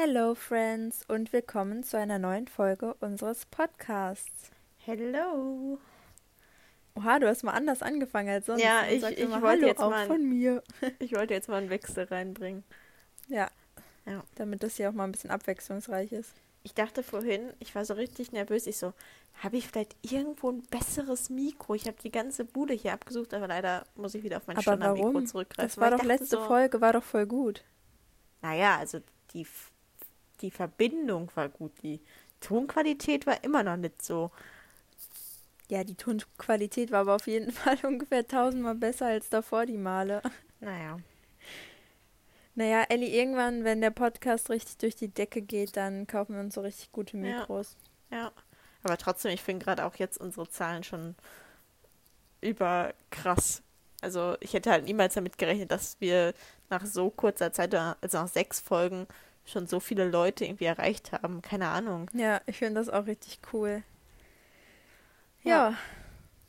Hello Friends und willkommen zu einer neuen Folge unseres Podcasts. Hello. Oha, du hast mal anders angefangen als sonst. Ja, ich, ich immer, wollte jetzt auch mal, von mir. ich wollte jetzt mal einen Wechsel reinbringen. Ja, Ja. damit das hier auch mal ein bisschen abwechslungsreich ist. Ich dachte vorhin, ich war so richtig nervös. Ich so, habe ich vielleicht irgendwo ein besseres Mikro? Ich habe die ganze Bude hier abgesucht, aber leider muss ich wieder auf mein Aber Standardmikro warum? zurückgreifen. Das war doch letzte so, Folge, war doch voll gut. Naja, also die, die Verbindung war gut. Die Tonqualität war immer noch nicht so. Ja, die Tonqualität war aber auf jeden Fall ungefähr tausendmal besser als davor die Male. Naja. Naja, Ellie, irgendwann, wenn der Podcast richtig durch die Decke geht, dann kaufen wir uns so richtig gute Ja. Mikros. Ja. Aber trotzdem, ich finde gerade auch jetzt unsere Zahlen schon überkrass. Also ich hätte halt niemals damit gerechnet, dass wir nach so kurzer Zeit, also nach sechs Folgen, schon so viele Leute irgendwie erreicht haben. Keine Ahnung. Ja, ich finde das auch richtig cool. Ja. ja,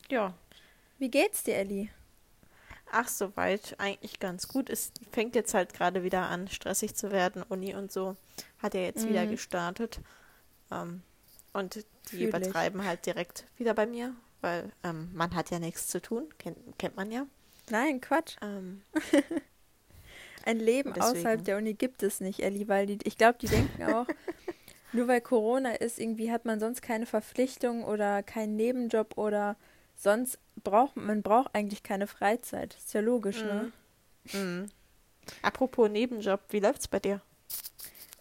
Ja. wie geht's dir, Ellie? Ach, soweit eigentlich ganz gut. Es fängt jetzt halt gerade wieder an, stressig zu werden. Uni und so hat ja jetzt wieder Mhm. gestartet. Ähm, und die Fühl ich. übertreiben halt direkt wieder bei mir, weil ähm, man hat ja nichts zu tun, kennt, kennt man ja. Nein, Quatsch. Ähm, Ein Leben Deswegen. außerhalb der Uni gibt es nicht, Ellie, weil die, ich glaube, die denken auch, nur weil Corona ist, irgendwie hat man sonst keine Verpflichtung oder keinen Nebenjob oder sonst braucht man braucht eigentlich keine Freizeit. Ist ja logisch, ne? Mhm. Apropos Nebenjob, wie läuft's bei dir?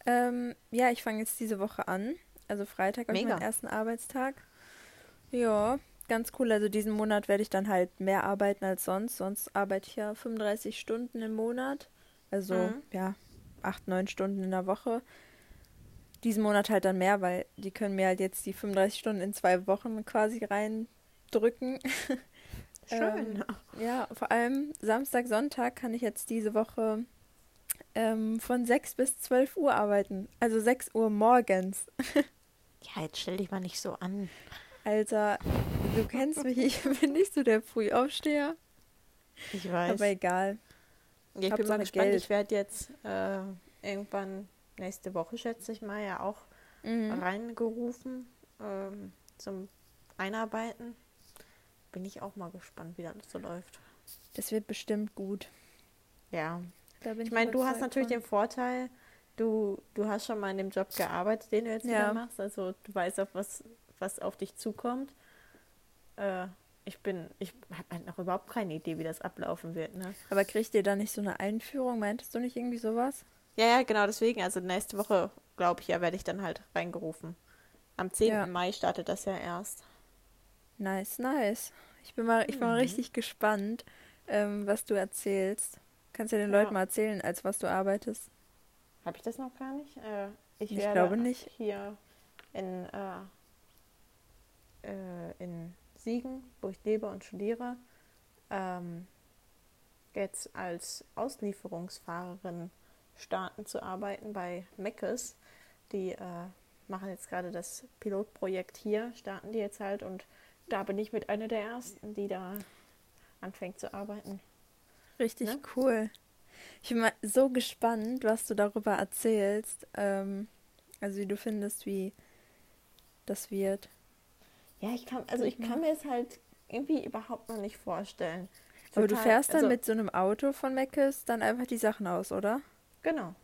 Ähm, ja, ich fange jetzt diese Woche an. Also Freitag Mega. meinen ersten Arbeitstag. Ja, ganz cool. Also diesen Monat werde ich dann halt mehr arbeiten als sonst. Sonst arbeite ich ja 35 Stunden im Monat. Also Mhm. ja, 8, 9 Stunden in der Woche. Diesen Monat halt dann mehr, weil die können mir halt jetzt die 35 Stunden in zwei Wochen quasi reindrücken. Schön. Ja, vor allem Samstag, Sonntag kann ich jetzt diese Woche ähm, von 6 bis 12 Uhr arbeiten. Also 6 Uhr morgens. Ja, jetzt stell dich mal nicht so an. Alter, du kennst mich, ich bin nicht so der Frühaufsteher. Ich weiß. Aber egal. Ich bin mal gespannt. Geld. Ich werde jetzt äh, irgendwann nächste Woche, schätze ich mal, ja auch Mhm. reingerufen ähm, zum Einarbeiten. Bin ich auch mal gespannt, wie das so läuft. Das wird bestimmt gut. Ja, bin ich meine, du hast natürlich von. den Vorteil, du, du hast schon mal in dem Job gearbeitet, den du jetzt Ja. wieder machst. Also du weißt auf was, was auf dich zukommt. Äh, ich bin, ich habe halt noch überhaupt keine Idee, wie das ablaufen wird. Ne? Aber kriegt ihr da nicht so eine Einführung? Meintest du nicht irgendwie sowas? Ja, ja, genau deswegen. Also nächste Woche, glaube ich, ja, werde ich dann halt reingerufen. Am 10. Ja. Mai startet das ja erst. Nice, nice. Ich bin mal, ich bin mal Mhm. richtig gespannt, ähm, was du erzählst. Kannst ja den Ja. Leuten mal erzählen, als was du arbeitest. Habe ich das noch gar nicht? Äh, ich Ich werde glaube nicht. hier in, äh, äh, in Siegen, wo ich lebe und studiere, ähm, jetzt als Auslieferungsfahrerin starten zu arbeiten bei Meckes. Die äh, machen jetzt gerade das Pilotprojekt hier, starten die jetzt halt und da bin ich mit einer der ersten, die da anfängt zu arbeiten. Richtig Ne? cool. Ich bin mal so gespannt, was du darüber erzählst. Ähm, also wie du findest, wie das wird. Ja, ich kann, also ich kann mir es halt irgendwie überhaupt noch nicht vorstellen. Aber du Total- fährst dann also, mit so einem Auto von Meckes dann einfach die Sachen aus, oder? Genau,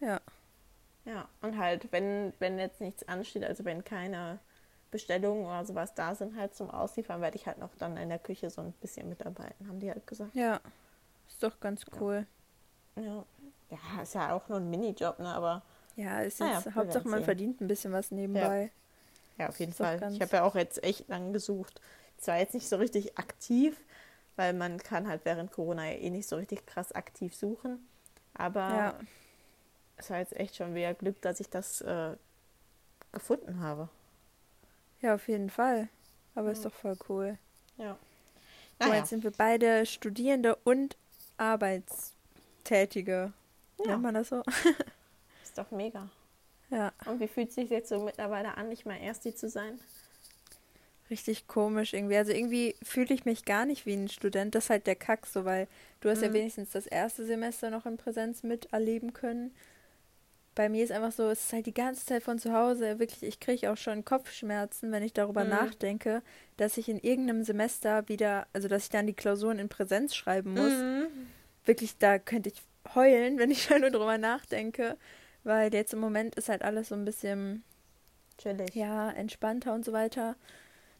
Ja. ja. Und halt, wenn, wenn jetzt nichts ansteht, also wenn keine Bestellungen oder sowas da sind, halt zum Ausliefern, werde ich halt noch dann in der Küche so ein bisschen mitarbeiten, haben die halt gesagt. Ja. Ist doch ganz cool. Ja, ja ist ja auch nur ein Minijob, ne, aber Ja, ist Naja, jetzt wir Hauptsache man sehen. verdient ein bisschen was nebenbei. Ja, auf jeden Ist Fall. Ich habe ja auch jetzt echt lang gesucht. Zwar jetzt nicht so richtig aktiv, weil man kann halt während Corona ja eh nicht so richtig krass aktiv suchen, aber Ja. es war jetzt echt schon wieder Glück, dass ich das äh, gefunden habe. Ja, auf jeden Fall. Aber ist Ja. doch voll cool. Ja. Naja. jetzt sind wir beide Studierende und Arbeitstätige. Ja. Nennt man das so? Ist doch mega. Ja. Und wie fühlt es sich jetzt so mittlerweile an, nicht mal Ersti zu sein? Richtig komisch irgendwie. Also irgendwie fühle ich mich gar nicht wie ein Student. Das ist halt der Kack so, weil du hast ja Mhm. wenigstens das erste Semester noch in Präsenz miterleben können. bei mir ist einfach so, es ist halt die ganze Zeit von zu Hause, wirklich, ich kriege auch schon Kopfschmerzen, wenn ich darüber mhm. nachdenke, dass ich in irgendeinem Semester wieder, also dass ich dann die Klausuren in Präsenz schreiben muss. Mhm. Wirklich, da könnte ich heulen, wenn ich nur drüber nachdenke, weil jetzt im Moment ist halt alles so ein bisschen Chillig. Ja, entspannter und so weiter.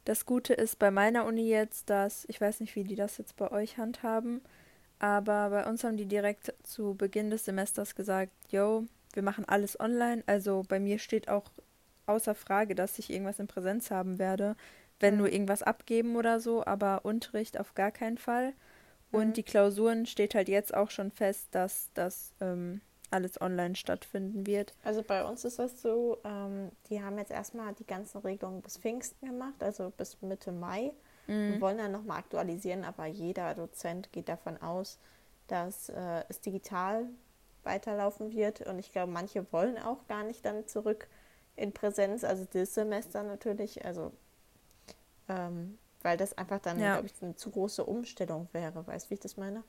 Das Gute ist bei meiner Uni jetzt, dass, ich weiß nicht, wie die das jetzt bei euch handhaben, aber bei uns haben die direkt zu Beginn des Semesters gesagt, yo, wir machen alles online. Also bei mir steht auch außer Frage, dass ich irgendwas in Präsenz haben werde, wenn mhm. nur irgendwas abgeben oder so, aber Unterricht auf gar keinen Fall. Und mhm. die Klausuren steht halt jetzt auch schon fest, dass das ähm, alles online stattfinden wird. Also bei uns ist das so, ähm, die haben jetzt erstmal die ganzen Regelungen bis Pfingsten gemacht, also bis Mitte Mai. Mhm. Wir wollen dann nochmal aktualisieren, aber jeder Dozent geht davon aus, dass äh, es digital weiterlaufen wird. Und ich glaube, manche wollen auch gar nicht dann zurück in Präsenz, also das Semester natürlich, also ähm, weil das einfach dann, ja. glaube ich, eine zu große Umstellung wäre. Weißt du, wie ich das meine?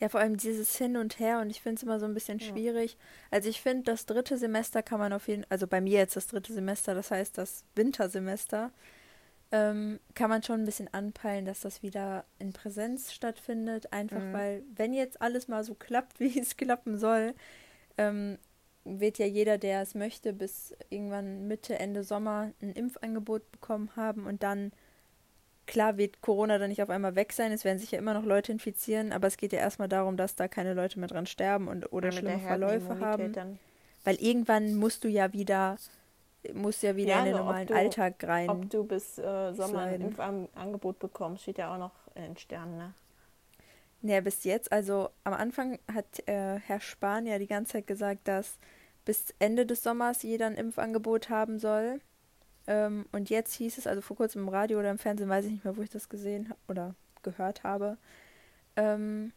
Ja, vor allem dieses Hin und Her und ich finde es immer so ein bisschen schwierig. Ja. Also ich finde, das dritte Semester kann man auf jeden Fall, also bei mir jetzt das dritte Semester, das heißt das Wintersemester, ähm, kann man schon ein bisschen anpeilen, dass das wieder in Präsenz stattfindet. Einfach mhm. weil, wenn jetzt alles mal so klappt, wie es klappen soll, ähm, wird ja jeder, der es möchte, bis irgendwann Mitte, Ende Sommer ein Impfangebot bekommen haben und dann Klar wird Corona dann nicht auf einmal weg sein, es werden sich ja immer noch Leute infizieren, aber es geht ja erstmal darum, dass da keine Leute mehr dran sterben und oder ja, schlimme Verläufe haben. Dann. Weil irgendwann musst du ja wieder musst ja wieder ja, in den normalen du, Alltag rein. Ob du bis äh, Sommer ein Impfangebot bekommst, steht ja auch noch in Sternen, ne? Ja, bis jetzt, also am Anfang hat äh, Herr Spahn ja die ganze Zeit gesagt, dass bis Ende des Sommers jeder ein Impfangebot haben soll. Ähm, und jetzt hieß es, also vor kurzem im Radio oder im Fernsehen, weiß ich nicht mehr, wo ich das gesehen oder gehört habe, ähm,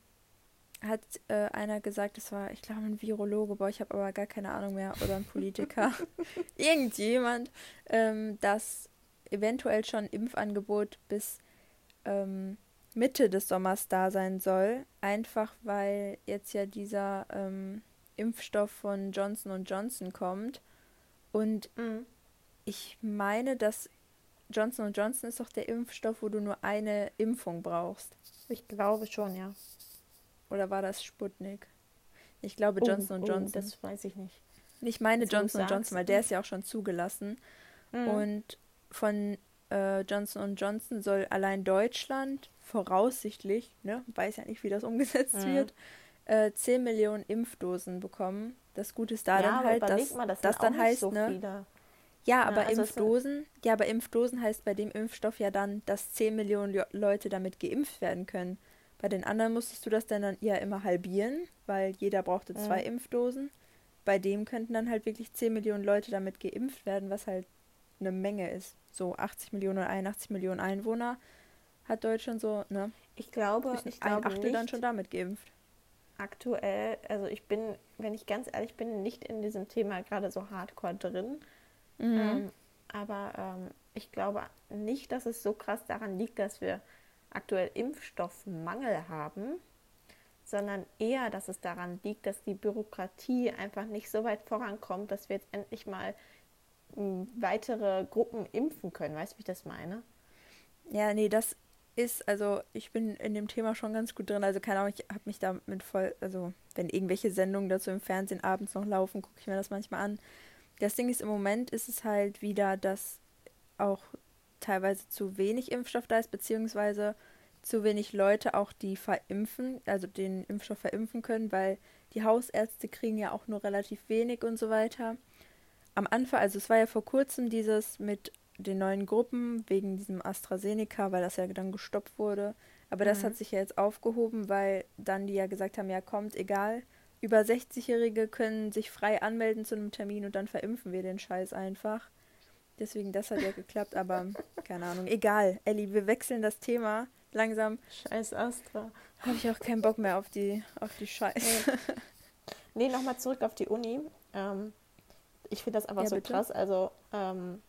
hat äh, einer gesagt, das war, ich glaube, ein Virologe, boah, ich habe aber gar keine Ahnung mehr, oder ein Politiker, irgendjemand, ähm, dass eventuell schon Impfangebot bis ähm, Mitte des Sommers da sein soll, einfach weil jetzt ja dieser ähm, Impfstoff von Johnson Johnson kommt und mhm ich meine, dass Johnson Johnson ist doch der Impfstoff, wo du nur eine Impfung brauchst. Ich glaube schon, ja. Oder war das Sputnik? Ich glaube Johnson oh, Johnson. Oh, das weiß ich nicht. Ich meine Jetzt Johnson Johnson, weil der ist ja auch schon zugelassen. Mhm. Und von äh, Johnson Johnson soll allein Deutschland voraussichtlich, ne, weiß ja nicht, wie das umgesetzt mhm. wird, äh, 10 Millionen Impfdosen bekommen. Das Gute ist da ja, dann halt, dass mal, das, das dann heißt, so ne. Ja, aber also Impfdosen, ja, aber Impfdosen heißt bei dem Impfstoff ja dann, dass 10 Millionen Le Leute damit geimpft werden können. Bei den anderen musstest du das dann, dann eher immer halbieren, weil jeder brauchte zwei mhm. Impfdosen. Bei dem könnten dann halt wirklich 10 Millionen Leute damit geimpft werden, was halt eine Menge ist. So 80 Millionen oder 81 Millionen Einwohner hat Deutschland so, ne? Ich glaube, ich, ich glaube ein Achtel nicht. dann schon damit geimpft. Aktuell, also ich bin, wenn ich ganz ehrlich bin, nicht in diesem Thema gerade so hardcore drin. Mhm. Ähm, aber ähm, ich glaube nicht, dass es so krass daran liegt, dass wir aktuell Impfstoffmangel haben, sondern eher, dass es daran liegt, dass die Bürokratie einfach nicht so weit vorankommt, dass wir jetzt endlich mal hm, weitere Gruppen impfen können. Weißt du, wie ich das meine? Ja, nee, das ist, also ich bin in dem Thema schon ganz gut drin. Also keine Ahnung, ich habe mich damit voll, also wenn irgendwelche Sendungen dazu im Fernsehen abends noch laufen, gucke ich mir das manchmal an. Das Ding ist, im Moment ist es halt wieder, dass auch teilweise zu wenig Impfstoff da ist, beziehungsweise zu wenig Leute auch die verimpfen, also den Impfstoff verimpfen können, weil die Hausärzte kriegen ja auch nur relativ wenig und so weiter. Am Anfang, also es war ja vor kurzem dieses mit den neuen Gruppen wegen diesem AstraZeneca, weil das ja dann gestoppt wurde. Aber mhm. das hat sich ja jetzt aufgehoben, weil dann die ja gesagt haben, ja kommt, egal, über 60-Jährige können sich frei anmelden zu einem Termin und dann verimpfen wir den Scheiß einfach. Deswegen, das hat ja geklappt, aber keine Ahnung. Egal, Ellie, wir wechseln das Thema langsam. Scheiß Astra. Habe ich auch keinen Bock mehr auf die, auf die Scheiße. Nee, nee nochmal zurück auf die Uni. Ähm, ich finde das einfach ja, so bitte? krass. Also, ähm,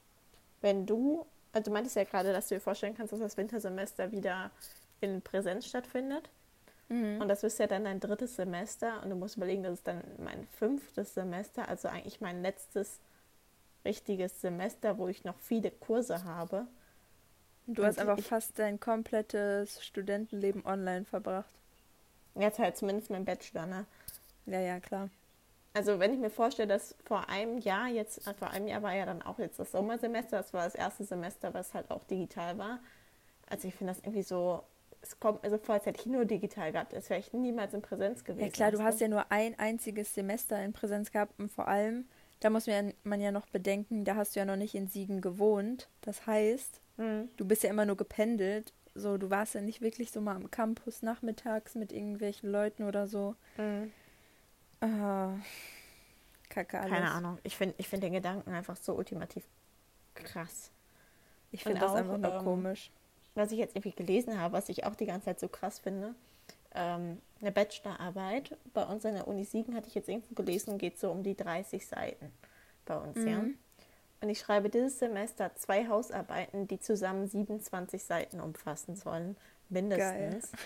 wenn du, also du meintest ja gerade, dass du dir vorstellen kannst, dass das Wintersemester wieder in Präsenz stattfindet. Mhm. Und das ist ja dann dein drittes Semester und du musst überlegen, das ist dann mein fünftes Semester, also eigentlich mein letztes richtiges Semester, wo ich noch viele Kurse habe. Du und hast einfach fast dein komplettes Studentenleben online verbracht. Jetzt halt zumindest mein Bachelor, ne? Ja, ja, klar. Also wenn ich mir vorstelle, dass vor einem Jahr jetzt, äh, vor einem Jahr war ja dann auch jetzt das Sommersemester, das war das erste Semester, was halt auch digital war. Also ich finde das irgendwie so, es kommt mir so vor, als hätte ich nur digital gehabt, als wäre ich niemals in Präsenz gewesen. Ja klar, du hast ja nur ein einziges Semester in Präsenz gehabt und vor allem, da muss man ja noch bedenken, da hast du ja noch nicht in Siegen gewohnt. Das heißt, mhm. du bist ja immer nur gependelt. So, du warst ja nicht wirklich so mal am Campus nachmittags mit irgendwelchen Leuten oder so. Mhm. Uh, Kacke alles. Keine Ahnung. Ich finde ich find den Gedanken einfach so ultimativ krass. Ich finde das auch, einfach nur ähm, komisch. Was ich jetzt irgendwie gelesen habe, was ich auch die ganze Zeit so krass finde, ähm, eine Bachelorarbeit bei uns in der Uni Siegen hatte ich jetzt irgendwo gelesen, geht so um die 30 Seiten bei uns, mhm. ja. Und ich schreibe dieses Semester zwei Hausarbeiten, die zusammen 27 Seiten umfassen sollen, mindestens. Geil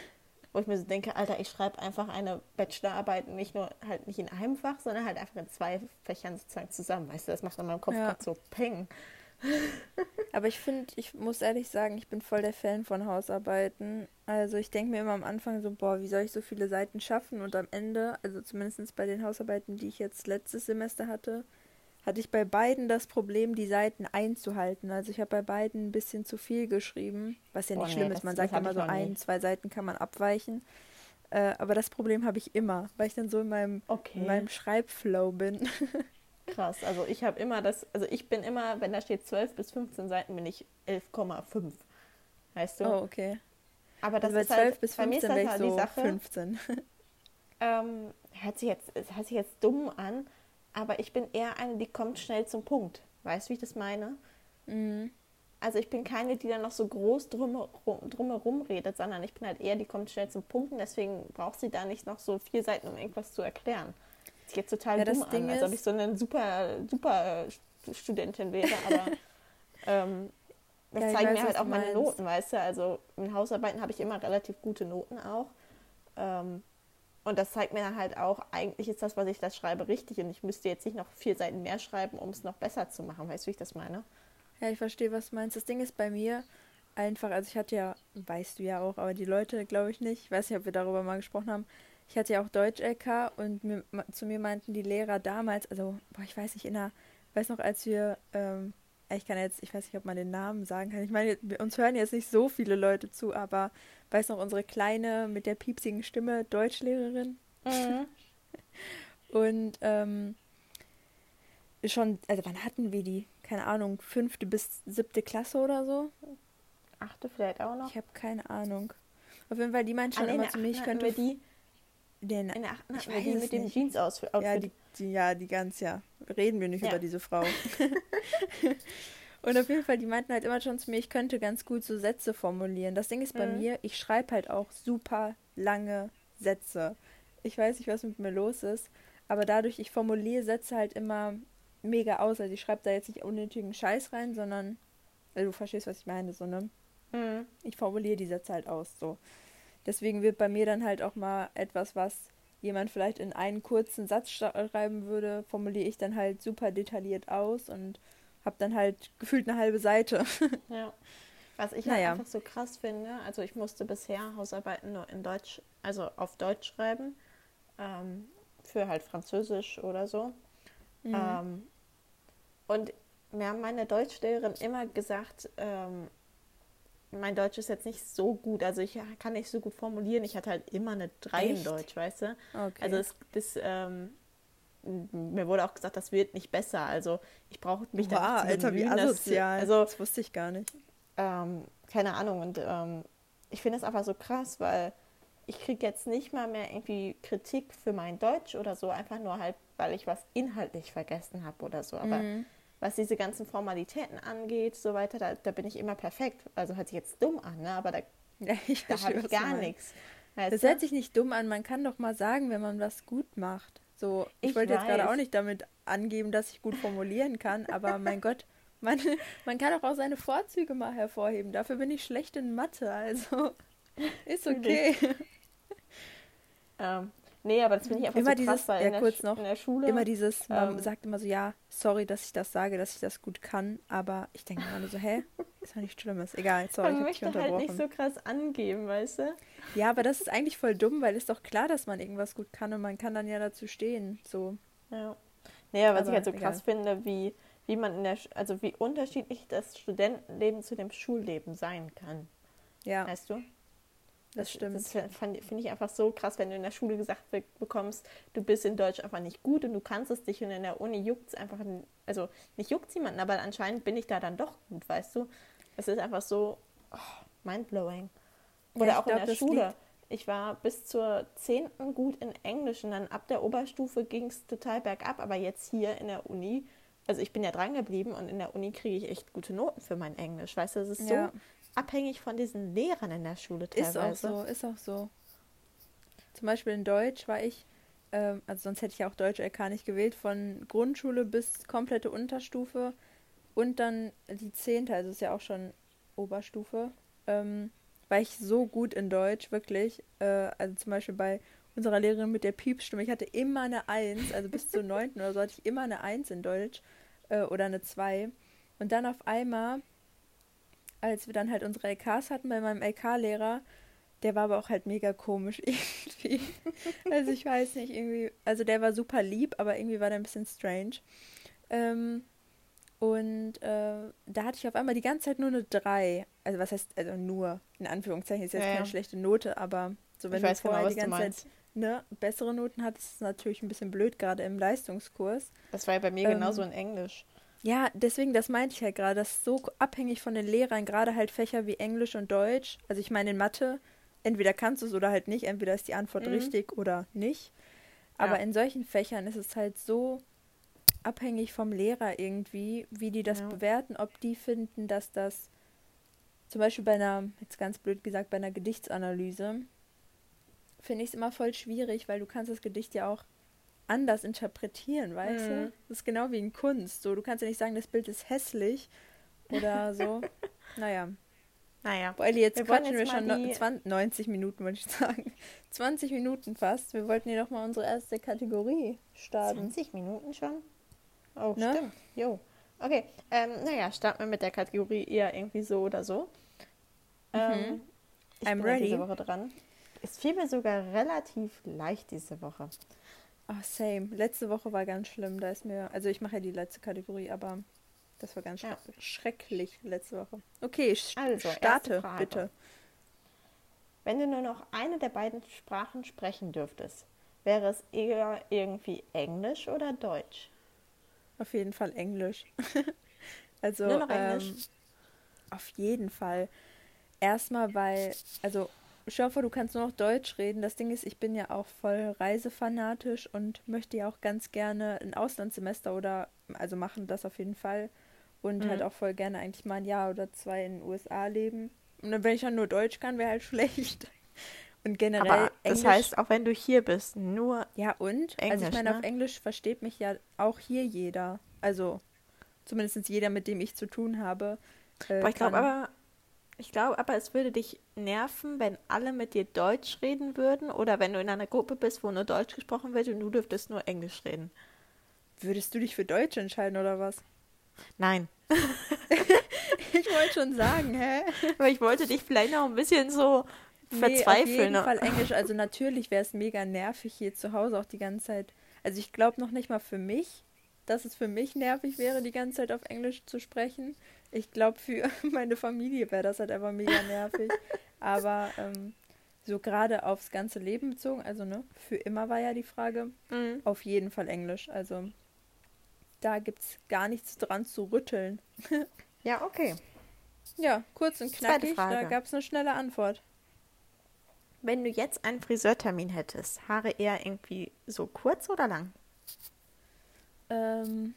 wo ich mir so denke, Alter, ich schreibe einfach eine Bachelorarbeit nicht nur halt nicht in einem Fach, sondern halt einfach in zwei Fächern sozusagen zusammen. Weißt du, das macht in meinem Kopf ja. gerade so Ping. Aber ich finde, ich muss ehrlich sagen, ich bin voll der Fan von Hausarbeiten. Also ich denke mir immer am Anfang so, boah, wie soll ich so viele Seiten schaffen? Und am Ende, also zumindest bei den Hausarbeiten, die ich jetzt letztes Semester hatte, hatte ich bei beiden das Problem, die Seiten einzuhalten. Also ich habe bei beiden ein bisschen zu viel geschrieben, was ja nicht oh, schlimm nee, ist. Man sagt immer so ein, zwei Seiten kann man abweichen. Äh, aber das Problem habe ich immer, weil ich dann so in meinem, okay. in meinem Schreibflow bin. Krass, also ich habe immer das, also ich bin immer, wenn da steht 12 bis 15 Seiten, bin ich 11,5. Weißt du? Oh, okay. Aber das also ist 12 halt, bis 15 wäre ich halt so die Sache, 15. Ähm, hört, sich jetzt, hört sich jetzt dumm an, aber ich bin eher eine, die kommt schnell zum Punkt. Weißt du, wie ich das meine? Mhm. Also ich bin keine, die dann noch so groß drumherum, drumherum redet, sondern ich bin halt eher, die kommt schnell zum Punkt und deswegen braucht sie da nicht noch so vier Seiten, um irgendwas zu erklären. Das geht total ja, dumm an, als ob ich so eine super, super Studentin wäre, aber ähm, das ja, zeigen weiß, mir halt auch meine Noten, weißt du? Also in Hausarbeiten habe ich immer relativ gute Noten auch. Ähm, und das zeigt mir dann halt auch, eigentlich ist das, was ich da schreibe, richtig. Und ich müsste jetzt nicht noch vier Seiten mehr schreiben, um es noch besser zu machen. Weißt du, wie ich das meine? Ja, ich verstehe, was du meinst. Das Ding ist bei mir einfach, also ich hatte ja, weißt du ja auch, aber die Leute glaube ich nicht. Ich weiß nicht, ob wir darüber mal gesprochen haben. Ich hatte ja auch Deutsch-LK und mir, zu mir meinten die Lehrer damals, also, boah, ich weiß nicht, in der, weiß noch, als wir, ähm, ich kann jetzt, ich weiß nicht, ob man den Namen sagen kann. Ich meine, uns hören jetzt nicht so viele Leute zu, aber weiß noch, unsere kleine mit der piepsigen Stimme Deutschlehrerin. Mhm. Und ähm, schon, also wann hatten wir die? Keine Ahnung, fünfte bis siebte Klasse oder so? Achte vielleicht auch noch? Ich habe keine Ahnung. Auf jeden Fall, die meinen schon immer zu mir, ich könnte... die, den, der achten hatten wir die mit dem Jeans-Outfit. Ja die, die, ja, die ganz, ja. Reden wir nicht ja. über diese Frau. Und auf jeden Fall, die meinten halt immer schon zu mir, ich könnte ganz gut so Sätze formulieren. Das Ding ist bei mhm. mir, ich schreibe halt auch super lange Sätze. Ich weiß nicht, was mit mir los ist, aber dadurch, ich formuliere Sätze halt immer mega aus. Also ich schreibe da jetzt nicht unnötigen Scheiß rein, sondern, also du verstehst, was ich meine, so, ne? Mhm. Ich formuliere die Sätze halt aus, so. Deswegen wird bei mir dann halt auch mal etwas, was jemand vielleicht in einen kurzen Satz schreiben würde, formuliere ich dann halt super detailliert aus und habe dann halt gefühlt eine halbe Seite. ja. Was ich naja. halt einfach so krass finde, also ich musste bisher Hausarbeiten nur in Deutsch, also auf Deutsch schreiben, ähm, für halt Französisch oder so. Mhm. Ähm, und mir haben meine Deutschlehrerin immer gesagt, ähm, mein Deutsch ist jetzt nicht so gut, also ich kann nicht so gut formulieren. Ich hatte halt immer eine 3 in Deutsch, weißt du? Okay. Also es, das, ähm, mir wurde auch gesagt, das wird nicht besser. Also ich brauche mich wow, da bemühen, Alter, wie asozial. Das, also, das wusste ich gar nicht. Ähm, keine Ahnung. Und ähm, ich finde es einfach so krass, weil ich kriege jetzt nicht mal mehr irgendwie Kritik für mein Deutsch oder so, einfach nur halt, weil ich was inhaltlich vergessen habe oder so. Aber mhm. Was diese ganzen Formalitäten angeht, so weiter, da, da, bin ich immer perfekt. Also hört sich jetzt dumm an, ne? aber da, ja, da habe ich gar nichts. Das hört sich nicht dumm an. Man kann doch mal sagen, wenn man was gut macht. So, ich, ich wollte jetzt gerade auch nicht damit angeben, dass ich gut formulieren kann, aber mein Gott, man, man kann auch, auch seine Vorzüge mal hervorheben. Dafür bin ich schlecht in Mathe, also ist okay. Ähm, nee, aber das finde ich einfach Immer so krass, dieses, weil ja in, der, kurz noch, in der Schule. immer dieses, man ähm, sagt immer so, ja, sorry, dass ich das sage, dass ich das gut kann, aber ich denke immer nur so, hä, ist doch nichts Schlimmes, egal, sorry, man ich möchte halt nicht so krass angeben, weißt du? Ja, aber das ist eigentlich voll dumm, weil ist doch klar, dass man irgendwas gut kann und man kann dann ja dazu stehen, so. Ja. Nee, aber was Aber ich halt so egal. krass finde, wie, wie man in der, Sch- also wie unterschiedlich das Studentenleben zu dem Schulleben sein kann. Ja, Weißt du? Das stimmt. Das finde ich einfach so krass, wenn du in der Schule gesagt be bekommst, du bist in Deutsch einfach nicht gut und du kannst es nicht und in der Uni juckt es einfach, also nicht juckt jemanden, aber anscheinend bin ich da dann doch gut, weißt du? Es ist einfach so oh, mindblowing. Ja, Oder ich auch glaub, in der das Schule. Ich war bis zur 10. gut in Englisch und dann ab der Oberstufe ging es total bergab, aber jetzt hier in der Uni, also ich bin ja dran geblieben und in der Uni kriege ich echt gute Noten für mein Englisch, weißt du? Es ist Ja. so abhängig von diesen Lehrern in der Schule Ist teilweise. auch so, ist auch so. Zum Beispiel in Deutsch war ich, ähm, also sonst hätte ich ja auch Deutsch LK nicht gewählt, von Grundschule bis komplette Unterstufe und dann die Zehnte, also ist ja auch schon Oberstufe, ähm, war ich so gut in Deutsch, wirklich. Äh, also zum Beispiel bei unserer Lehrerin mit der Piepstimme, ich hatte immer eine Eins, also bis zur neunten oder so hatte ich immer eine Eins in Deutsch äh, oder eine Zwei. Und dann auf einmal, als wir dann halt unsere LKs hatten bei meinem LK-Lehrer, der war aber auch halt mega komisch irgendwie. Also ich weiß nicht, irgendwie, also der war super lieb, aber irgendwie war der ein bisschen strange. Ähm, und äh, da hatte ich auf einmal die ganze Zeit nur eine 3. Also was heißt, also nur, in Anführungszeichen, ist jetzt Ja, ja. keine schlechte Note, aber so wenn ich du genau, vorher was die ganze. Zeit ne, bessere Noten hattest, ist es natürlich ein bisschen blöd, gerade im Leistungskurs. Das war ja bei mir Ähm, genauso in Englisch. Ja, deswegen, das meinte ich halt gerade, das ist so abhängig von den Lehrern, gerade halt Fächer wie Englisch und Deutsch. Also ich meine in Mathe, entweder kannst du es oder halt nicht, entweder ist die Antwort Mhm. richtig oder nicht. Aber Ja. in solchen Fächern ist es halt so abhängig vom Lehrer irgendwie, wie die das Ja. bewerten, ob die finden, dass das zum Beispiel bei einer, jetzt ganz blöd gesagt, bei einer Gedichtsanalyse, finde ich es immer voll schwierig, weil du kannst das Gedicht ja auch anders interpretieren, weißt du? Mhm. Das ist genau wie in Kunst. So, du kannst ja nicht sagen, das Bild ist hässlich oder so. naja. Naja. Boah, Elli, jetzt Wir quatschen wir jetzt schon mal no- die- 20, 90 Minuten, wollte ich sagen. 20 Minuten fast. Wir wollten hier doch mal unsere erste Kategorie starten. 20 Minuten schon? Oh, Ne? stimmt. Jo. Okay, ähm, naja, starten wir mit der Kategorie eher irgendwie so oder so. Ähm, ich Mhm. I'm bin ready. diese Woche dran. Es fiel mir sogar relativ leicht diese Woche. Oh, same. Letzte Woche war ganz schlimm. Da ist mir, also ich mache ja die letzte Kategorie, aber das war ganz Ja. schrecklich letzte Woche. Okay, sch Also, starte bitte. Wenn du nur noch eine der beiden Sprachen sprechen dürftest, wäre es eher irgendwie Englisch oder Deutsch? Auf jeden Fall Englisch. also Nur noch ähm, Englisch? auf jeden Fall. Erstmal, weil, also dir vor, du kannst nur noch Deutsch reden. Das Ding ist, ich bin ja auch voll reisefanatisch und möchte ja auch ganz gerne ein Auslandssemester oder, also machen das auf jeden Fall. Und Mhm. halt auch voll gerne eigentlich mal ein Jahr oder zwei in den USA leben. Und dann, wenn ich dann nur Deutsch kann, wäre halt schlecht. Und generell Aber das Englisch. heißt, auch wenn du hier bist, nur Ja, und? also ich Englisch, meine, ne? auf Englisch versteht mich ja auch hier jeder. Also zumindest jeder, mit dem ich zu tun habe. Äh, Aber ich glaube aber, ich glaube aber, es würde dich nerven, wenn alle mit dir Deutsch reden würden oder wenn du in einer Gruppe bist, wo nur Deutsch gesprochen wird und du dürftest nur Englisch reden. Würdest du dich für Deutsch entscheiden oder was? Nein. Ich wollte schon sagen, hä? Aber ich wollte dich vielleicht noch ein bisschen so Nee, auf verzweifeln. jeden ne? Fall Englisch. Also natürlich wäre es mega nervig hier zu Hause auch die ganze Zeit. Also ich glaube noch nicht mal für mich, dass es für mich nervig wäre, die ganze Zeit auf Englisch zu sprechen. Ich glaube, für meine Familie wäre das halt einfach mega nervig. Aber ähm, so gerade aufs ganze Leben bezogen, also ne, für immer war ja die Frage, Mhm. auf jeden Fall Englisch. Also da gibt es gar nichts dran zu rütteln. Ja, okay. Ja, kurz und knackig, da gab es eine schnelle Antwort. Wenn du jetzt einen Friseurtermin hättest, Haare eher irgendwie so kurz oder lang? Ähm,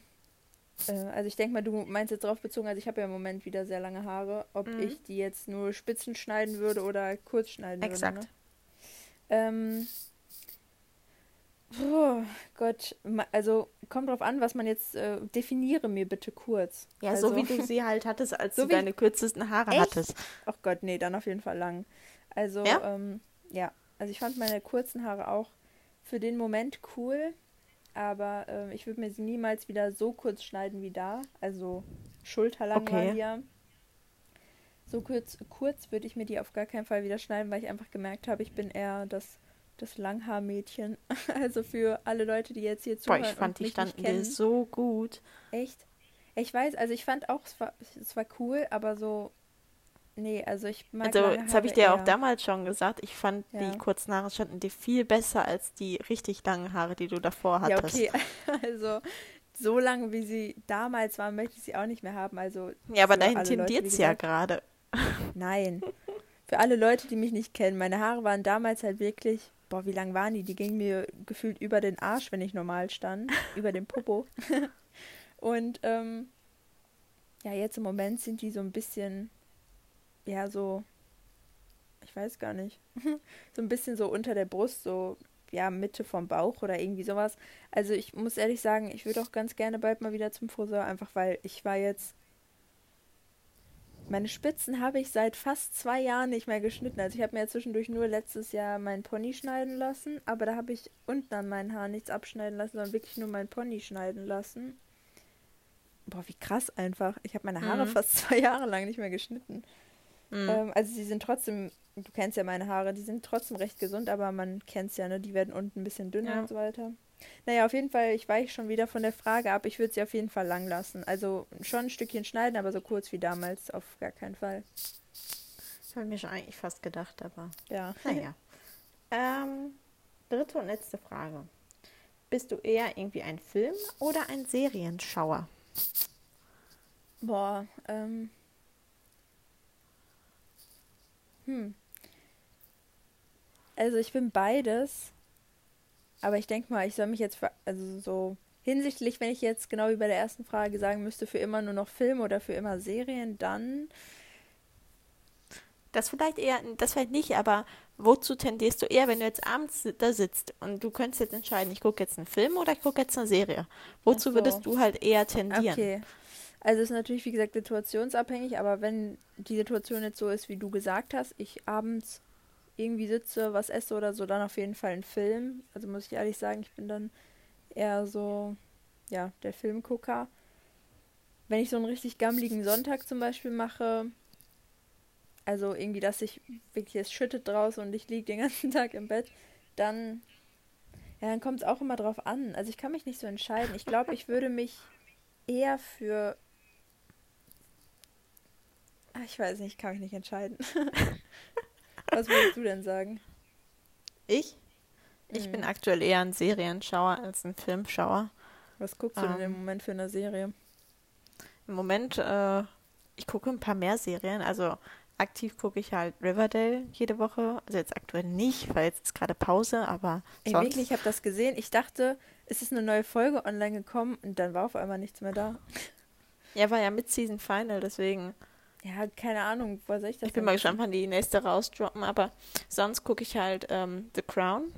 äh, also ich denke mal, du meinst jetzt darauf bezogen, also ich habe ja im Moment wieder sehr lange Haare, ob Mhm. ich die jetzt nur spitzen schneiden würde oder kurz schneiden Exakt. würde. Ne? Ähm, oh Gott, also kommt drauf an, was man jetzt äh, definiere mir bitte kurz. Ja, also, so wie du sie halt hattest, als So du wie- deine kürzesten Haare Echt? hattest. Ach Gott, nee, dann auf jeden Fall lang. Also, Ja? ähm, ja, also ich fand meine kurzen Haare auch für den Moment cool, aber äh, ich würde mir sie niemals wieder so kurz schneiden wie da. Also schulterlang Okay. waren die ja. So kurz, kurz würde ich mir die auf gar keinen Fall wieder schneiden, weil ich einfach gemerkt habe, ich bin eher das, das Langhaarmädchen. Also für alle Leute, die jetzt hier Boah, zuhören ich fand und die standen nicht dir so gut. Echt? Ich weiß, also ich fand auch, es war, es war cool, aber so, nee, also ich mag Also, das habe ich dir auch eher. damals schon gesagt. Ich fand Ja. die kurzen Haare standen dir viel besser als die richtig langen Haare, die du davor Ja, hattest. okay, also so lange, wie sie damals waren, möchte ich sie auch nicht mehr haben. Also Ja, aber dahin tendiert es ja gerade. Nein. Für alle Leute, die mich nicht kennen, meine Haare waren damals halt wirklich, boah, wie lang waren die? Die gingen mir gefühlt über den Arsch, wenn ich normal stand, über den Popo. Und ähm, ja, jetzt im Moment sind die so ein bisschen, ja, so, ich weiß gar nicht, so ein bisschen so unter der Brust, so, ja, Mitte vom Bauch oder irgendwie sowas. Also ich muss ehrlich sagen, ich würde auch ganz gerne bald mal wieder zum Friseur, einfach weil ich war jetzt meine Spitzen habe ich seit fast zwei Jahren nicht mehr geschnitten. Also ich habe mir ja zwischendurch nur letztes Jahr meinen Pony schneiden lassen, aber da habe ich unten an meinen Haaren nichts abschneiden lassen, sondern wirklich nur meinen Pony schneiden lassen. Boah, wie krass einfach. Ich habe meine Haare Mhm. fast zwei Jahre lang nicht mehr geschnitten. Mhm. Ähm, also sie sind trotzdem, du kennst ja meine Haare, die sind trotzdem recht gesund, aber man kennt es ja, ne? Die werden unten ein bisschen dünner Ja. und so weiter. Naja, auf jeden Fall, ich weiche schon wieder von der Frage ab. Ich würde sie auf jeden Fall lang lassen. Also schon ein Stückchen schneiden, aber so kurz wie damals auf gar keinen Fall. Das habe ich mir schon eigentlich fast gedacht, aber Ja. naja. ähm, dritte und letzte Frage. Bist du eher irgendwie ein Film- oder ein Serienschauer? Boah, ähm. Hm. Also ich bin beides, aber ich denke mal, ich soll mich jetzt, also so hinsichtlich, wenn ich jetzt genau wie bei der ersten Frage sagen müsste, für immer nur noch Film oder für immer Serien, dann, Das vielleicht eher, das vielleicht nicht, aber wozu tendierst du eher, wenn du jetzt abends da sitzt und du könntest jetzt entscheiden, ich gucke jetzt einen Film oder ich gucke jetzt eine Serie? Wozu so. würdest du halt eher tendieren? okay. Also ist natürlich, wie gesagt, situationsabhängig, aber wenn die Situation jetzt so ist, wie du gesagt hast, ich abends irgendwie sitze, was esse oder so, dann auf jeden Fall ein Film. Also muss ich ehrlich sagen, ich bin dann eher so, ja, der Filmgucker. Wenn ich so einen richtig gammeligen Sonntag zum Beispiel mache, also irgendwie, dass ich wirklich, es schüttet draußen und ich liege den ganzen Tag im Bett, dann, ja, dann kommt es auch immer drauf an. Also ich kann mich nicht so entscheiden. Ich glaube, ich würde mich eher für, ich weiß nicht, ich kann mich nicht entscheiden. Was würdest du denn sagen? Ich? Ich bin Mhm. aktuell eher ein Serienschauer als ein Filmschauer. Was guckst du denn im Ähm. Moment für eine Serie? Im Moment, äh, ich gucke ein paar mehr Serien. Also aktiv gucke ich halt Riverdale jede Woche. Also jetzt aktuell nicht, weil jetzt ist gerade Pause, aber Ey, sonst. wirklich, ich habe das gesehen. Ich dachte, es ist eine neue Folge online gekommen und dann war auf einmal nichts mehr da. Ja, war ja mit Season Final, deswegen. Ja, keine Ahnung, wo soll ich das Ich bin mal gespannt, wann die nächste rausdroppen, aber sonst gucke ich halt ähm, The Crown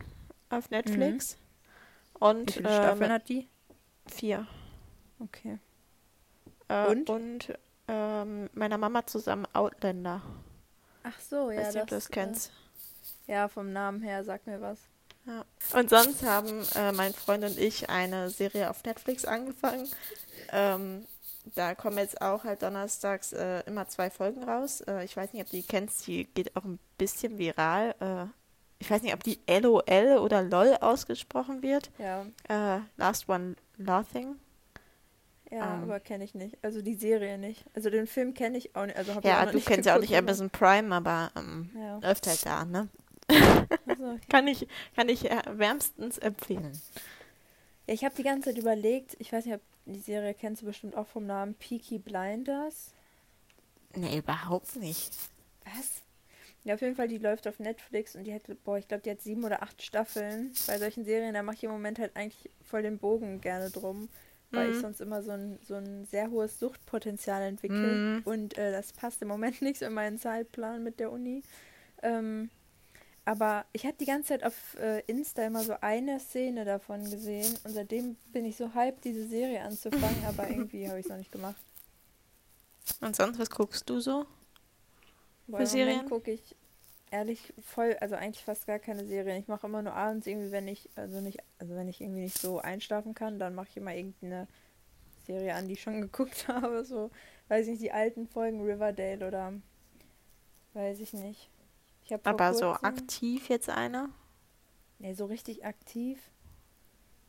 auf Netflix. Wie Und viele Staffeln ähm, hat die? vier. Okay. Äh, Und? und ähm, meiner Mama zusammen Outlander. Ach so, ja, Weiß nicht, ob du das, das kennst. Äh, ja, vom Namen her, sag mir was. Ja. Und sonst haben äh, mein Freund und ich eine Serie auf Netflix angefangen. Ähm, da kommen jetzt auch halt donnerstags äh, immer zwei Folgen raus. Äh, ich weiß nicht, ob du die kennst, die geht auch ein bisschen viral. Äh, ich weiß nicht, ob die LOL oder LOL ausgesprochen wird. Ja, Äh, Last One Laughing. ja, Ähm. aber kenne ich nicht. Also die Serie nicht. Also den Film kenne ich auch nicht. Also ich auch Ja, du nicht kennst ja auch nicht Amazon Prime, aber ähm, Ja. läuft halt da, ne? Also, Kann ich, kann ich äh, wärmstens empfehlen. Ja, ich habe die ganze Zeit überlegt, ich weiß nicht, ob die Serie kennst du bestimmt auch vom Namen Peaky Blinders. Nee, überhaupt nicht. Was? Ja, auf jeden Fall, die läuft auf Netflix und die hat, boah, ich glaube, die hat sieben oder acht Staffeln. Bei solchen Serien, da mache ich im Moment halt eigentlich voll den Bogen gerne drum, weil ich Mhm. sonst immer so ein, so ein sehr hohes Suchtpotenzial entwickle. Mhm. Und äh, das passt im Moment nicht so in meinen Zeitplan mit der Uni. Ähm, aber ich habe die ganze Zeit auf äh, Insta immer so eine Szene davon gesehen und seitdem bin ich so hyped, diese Serie anzufangen, aber irgendwie habe ich es noch nicht gemacht. Und sonst, was guckst du so? Boah, Für Serien? gucke ich ehrlich voll, also eigentlich fast gar keine Serien. Ich mache immer nur abends irgendwie, wenn ich, also nicht, also wenn ich irgendwie nicht so einschlafen kann, dann mache ich immer irgendeine Serie an, die ich schon geguckt habe. So, weiß ich nicht, die alten Folgen Riverdale oder weiß ich nicht. Aber so aktiv jetzt eine? Nee, so richtig aktiv?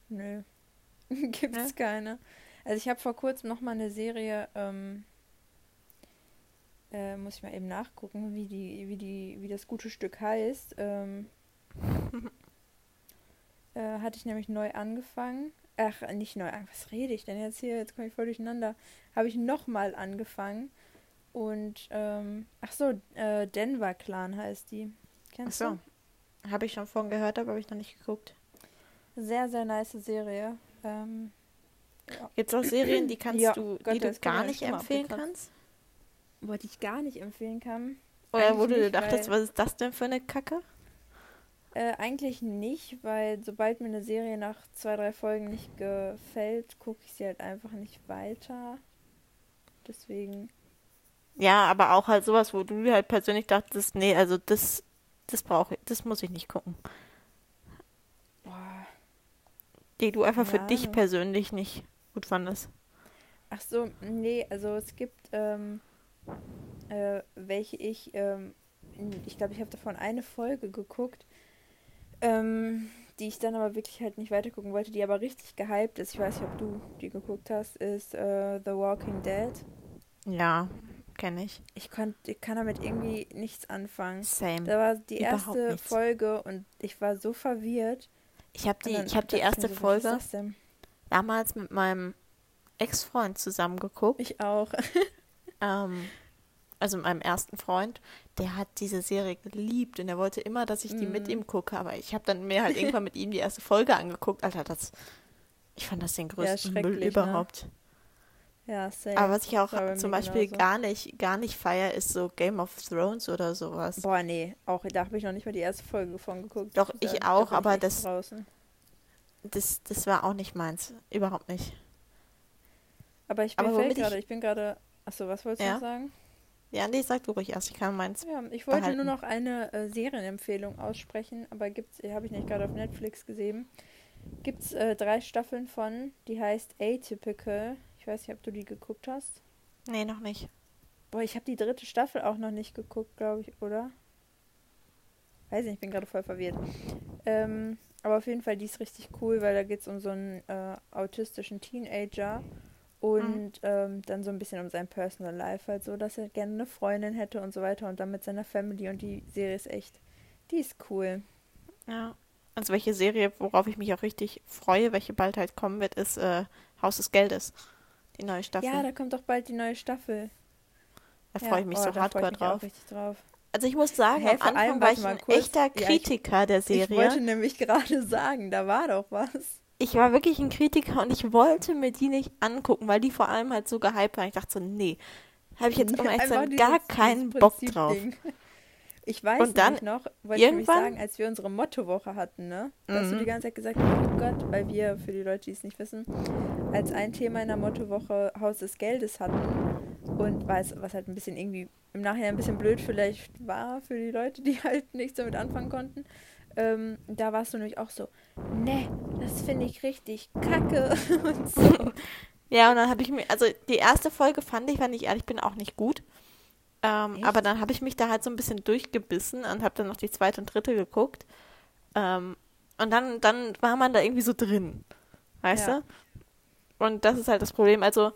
Nö. Gibt es ne? keine. Also ich habe vor kurzem noch mal eine Serie, ähm, äh, muss ich mal eben nachgucken, wie die, wie die, wie das gute Stück heißt. Ähm, äh, hatte ich nämlich neu angefangen. Ach, nicht neu, was rede ich denn jetzt hier? Jetzt komme ich voll durcheinander. Habe ich nochmal angefangen. Und, ähm, ach so, äh, Denver Clan heißt die. Kennst ach so. du? Habe ich schon vorhin gehört, aber habe ich noch nicht geguckt. Sehr, sehr nice Serie. Ähm, ja. Gibt es auch Serien, die kannst ja, du, Gott, die du gar nicht empfehlen kannst? Wo ich gar nicht empfehlen kann. Oder wo du nicht, dachtest, was ist das denn für eine Kacke? Äh, eigentlich nicht, weil sobald mir eine Serie nach zwei, drei Folgen nicht gefällt, gucke ich sie halt einfach nicht weiter. Deswegen. Ja, aber auch halt sowas, wo du halt persönlich dachtest, nee, also das, das brauche ich, das muss ich nicht gucken. Boah. Die du einfach ja, für dich persönlich nicht gut fandest. Ach so, nee, also es gibt ähm, äh, welche ich, ähm, ich glaube, ich habe davon eine Folge geguckt, ähm, die ich dann aber wirklich halt nicht weitergucken wollte, die aber richtig gehypt ist. Ich weiß nicht, ob du die geguckt hast, ist äh, The Walking Dead. Ja, kenne ich. Ich, konnt, ich kann damit irgendwie nichts anfangen. Same. Da war die Überhaupt erste nichts. Folge und ich war so verwirrt. Ich habe die, ich hab die erste so, Folge damals mit meinem Ex-Freund zusammengeguckt. Ich auch. ähm, also meinem ersten Freund, der hat diese Serie geliebt und er wollte immer, dass ich die mm. mit ihm gucke, aber ich habe dann mir halt irgendwann mit ihm die erste Folge angeguckt. Alter, das, ich fand das den größten ja, Müll ne? überhaupt. Ne? Ja, same. Aber was ich auch zum Beispiel genauso. gar nicht, gar nicht feier, ist so Game of Thrones oder sowas. Boah, nee, auch da habe ich noch nicht mal die erste Folge von geguckt. Doch, ich da, auch, aber das, draußen. das, das war auch nicht meins, überhaupt nicht. Aber ich bin gerade, ich bin gerade, achso, was wolltest du ja? sagen? Ja, nee, sag du ruhig erst. Ich kann meins. Ja, ich wollte behalten. nur noch eine äh, Serienempfehlung aussprechen, aber gibt's, habe ich nicht gerade auf Netflix gesehen. Gibt es äh, drei Staffeln von, die heißt Atypical. Ich weiß nicht, ob du die geguckt hast. Nee, noch nicht. Boah, ich habe die dritte Staffel auch noch nicht geguckt, glaube ich, oder? Weiß nicht, ich bin gerade voll verwirrt. Ähm, aber auf jeden Fall, die ist richtig cool, weil da geht es um so einen äh, autistischen Teenager und mhm. ähm, dann so ein bisschen um sein Personal Life, halt so, dass er gerne eine Freundin hätte und so weiter und dann mit seiner Family und die Serie ist echt, die ist cool. Ja. Also welche Serie, worauf ich mich auch richtig freue, welche bald halt kommen wird, ist äh, Haus des Geldes. Die neue Staffel. Ja, da kommt doch bald die neue Staffel. Da freue ich mich oh, so hardcore drauf. drauf. Also ich muss sagen, hey, am Anfang war ich ein kurz, echter Kritiker ja, ich, der Serie. Ich wollte nämlich gerade sagen, da war doch was ich war wirklich ein Kritiker und ich wollte mir die nicht angucken, weil die vor allem halt so gehypt waren. Ich dachte so, nee, habe ich jetzt um ehrlich zu gar keinen Bock drauf. Ich weiß und dann noch, wollte ich sagen, als wir unsere Mottowoche hatten, ne? Da hast du die mhm. ganze Zeit gesagt, oh Gott, weil wir, für die Leute, die es nicht wissen, als ein Thema in der Mottowoche Haus des Geldes hatten und was, was halt ein bisschen irgendwie im Nachhinein ein bisschen blöd vielleicht war für die Leute, die halt nichts damit anfangen konnten ähm, da warst du nämlich auch so, ne, das finde ich richtig kacke und so. Ja, und dann habe ich mir, also die erste Folge fand ich, wenn ich ehrlich bin, auch nicht gut. Ähm, aber dann habe ich mich da halt so ein bisschen durchgebissen und habe dann noch die zweite und dritte geguckt. Ähm, und dann, dann war man da irgendwie so drin. Weißt ja. du? Und das ist halt das Problem. Also,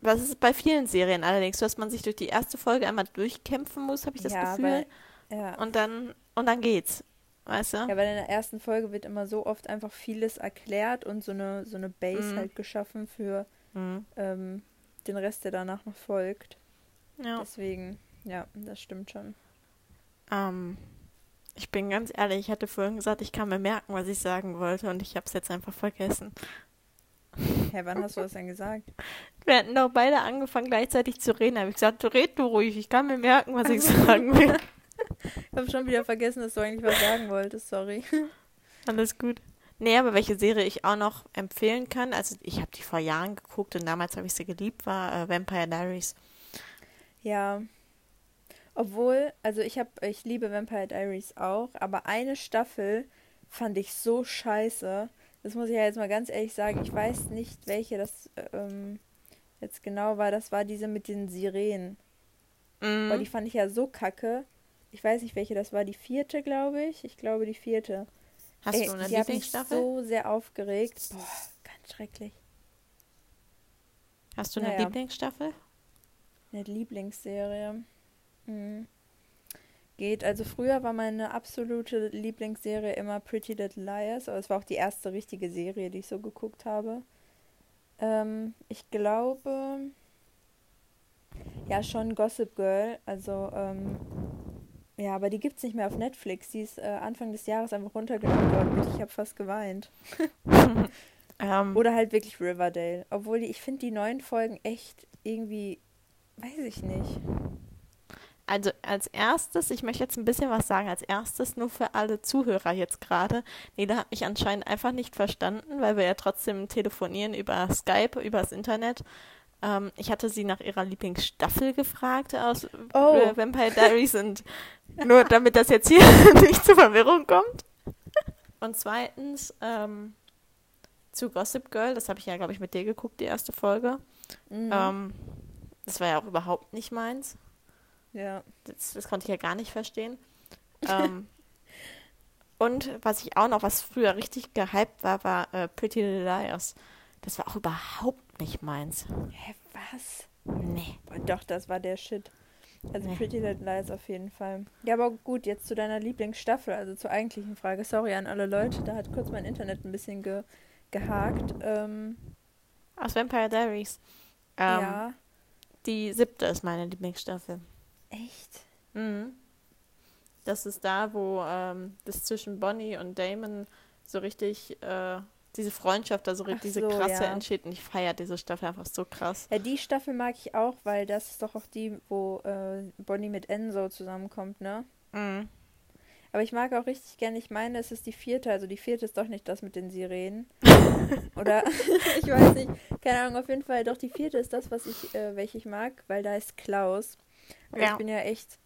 was ist bei vielen Serien allerdings, dass man sich durch die erste Folge einmal durchkämpfen muss, habe ich das ja, Gefühl. Weil, ja. Und dann, und dann geht's. Weißt du? Ja, weil in der ersten Folge wird immer so oft einfach vieles erklärt und so eine, so eine Base mhm. halt geschaffen für mhm. ähm, den Rest, der danach noch folgt. Ja. Deswegen, ja, das stimmt schon. Ähm, ich bin ganz ehrlich, ich hatte vorhin gesagt, ich kann mir merken, was ich sagen wollte und ich habe es jetzt einfach vergessen. Hä, hey, wann hast du das denn gesagt? Wir hatten doch beide angefangen gleichzeitig zu reden. Da habe ich gesagt, du red du ruhig, ich kann mir merken, was ich sagen will. ich habe schon wieder vergessen, dass du eigentlich was sagen wolltest, sorry. Alles gut. Nee, aber welche Serie ich auch noch empfehlen kann, also ich habe die vor Jahren geguckt und damals habe ich sie geliebt, war äh, Vampire Diaries. Ja. Obwohl, also ich habe, ich liebe Vampire Diaries auch, aber eine Staffel fand ich so scheiße. Das muss ich ja jetzt mal ganz ehrlich sagen. Ich weiß nicht, welche das ähm, jetzt genau war. Das war diese mit den Sirenen. Mhm. Aber die fand ich ja so kacke. Ich weiß nicht, welche das war. Die vierte, glaube ich. Ich glaube, die vierte. Hast Ey, du eine Lieblingsstaffel? Ich so sehr aufgeregt. Boah, ganz schrecklich. Hast du eine naja. Lieblingsstaffel? Eine Lieblingsserie. Hm. Geht. Also früher war meine absolute Lieblingsserie immer Pretty Little Liars, aber es war auch die erste richtige Serie, die ich so geguckt habe. Ähm, ich glaube, ja, schon Gossip Girl. Also, ähm, ja, aber die gibt es nicht mehr auf Netflix. Die ist äh, Anfang des Jahres einfach runtergenommen worden. Ich habe fast geweint. um. Ähm. Oder halt wirklich Riverdale. Obwohl die, ich finde die neuen Folgen echt irgendwie, weiß ich nicht. Also als erstes, ich möchte jetzt ein bisschen was sagen, als erstes nur für alle Zuhörer jetzt gerade. Neda hat mich anscheinend einfach nicht verstanden, weil wir ja trotzdem telefonieren über Skype, übers Internet. Ähm, ich hatte sie nach ihrer Lieblingsstaffel gefragt aus oh. Vampire Diaries und nur damit das jetzt hier nicht zur Verwirrung kommt. Und zweitens ähm, zu Gossip Girl, das habe ich ja, glaube ich, mit dir geguckt, die erste Folge. Mhm. Ähm, das war ja auch überhaupt nicht meins. Ja. Das, das konnte ich ja gar nicht verstehen. ähm, und was ich auch noch, was früher richtig gehypt war, war äh, Pretty Little Liars. Das war auch überhaupt nicht meins. Hä, was? Nee. Doch, das war der Shit. Also nee. Pretty Little Lies auf jeden Fall. Ja, aber gut, jetzt zu deiner Lieblingsstaffel, also zur eigentlichen Frage. Sorry an alle Leute, da hat kurz mein Internet ein bisschen ge gehakt. Ähm, Aus Vampire Diaries. Ähm, ja. Die siebte ist meine Lieblingsstaffel. Echt? Mhm. Das ist da, wo ähm, das zwischen Bonnie und Damon so richtig äh, diese Freundschaft, also Ach diese so, krasse ja. entsteht. Und ich feiere diese Staffel einfach so krass. Ja, die Staffel mag ich auch, weil das ist doch auch die, wo äh, Bonnie mit Enzo zusammenkommt, ne? Mhm. Aber ich mag auch richtig gerne, ich meine, es ist die vierte, also die vierte ist doch nicht das mit den Sirenen. Oder ich weiß nicht, keine Ahnung, auf jeden Fall, doch die vierte ist das, was ich, äh, welche ich mag, weil da ist Klaus. Und ja. ich bin ja echt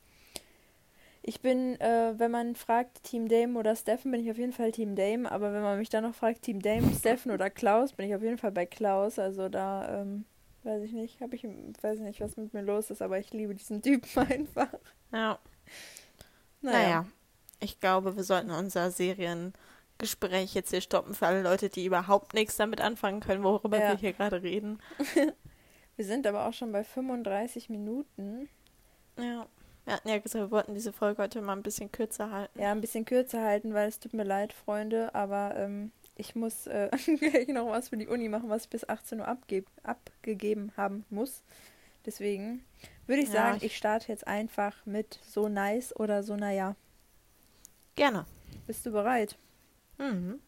ich bin, äh, wenn man fragt Team Dame oder Steffen, bin ich auf jeden Fall Team Dame. Aber wenn man mich dann noch fragt Team Dame, Steffen oder Klaus, bin ich auf jeden Fall bei Klaus. Also da, ähm, weiß ich nicht, habe ich, weiß nicht, was mit mir los ist, aber ich liebe diesen Typen einfach. Ja. Naja. naja. Ich glaube, wir sollten unser Seriengespräch jetzt hier stoppen für alle Leute, die überhaupt nichts damit anfangen können, worüber ja. wir hier gerade reden. wir sind aber auch schon bei 35 Minuten. Ja. Wir hatten ja gesagt, wir wollten diese Folge heute mal ein bisschen kürzer halten. Ja, ein bisschen kürzer halten, weil es tut mir leid, Freunde, aber ähm, ich muss äh, gleich noch was für die Uni machen, was ich bis 18 Uhr abge abgegeben haben muss. Deswegen würde ich ja, sagen, ich, ich starte jetzt einfach mit so nice oder so naja. Gerne. Bist du bereit? Mhm.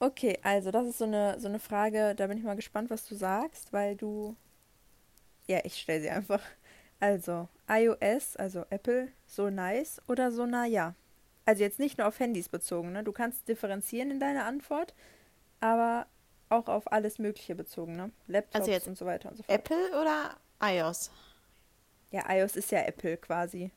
Okay, also das ist so eine, so eine Frage, da bin ich mal gespannt, was du sagst, weil du. Ja, ich stelle sie einfach. Also, iOS, also Apple, so nice oder so naja? Also jetzt nicht nur auf Handys bezogen, ne? Du kannst differenzieren in deiner Antwort, aber auch auf alles Mögliche bezogen, ne? Laptops also jetzt und so weiter und so fort. Apple oder iOS? Ja, iOS ist ja Apple quasi.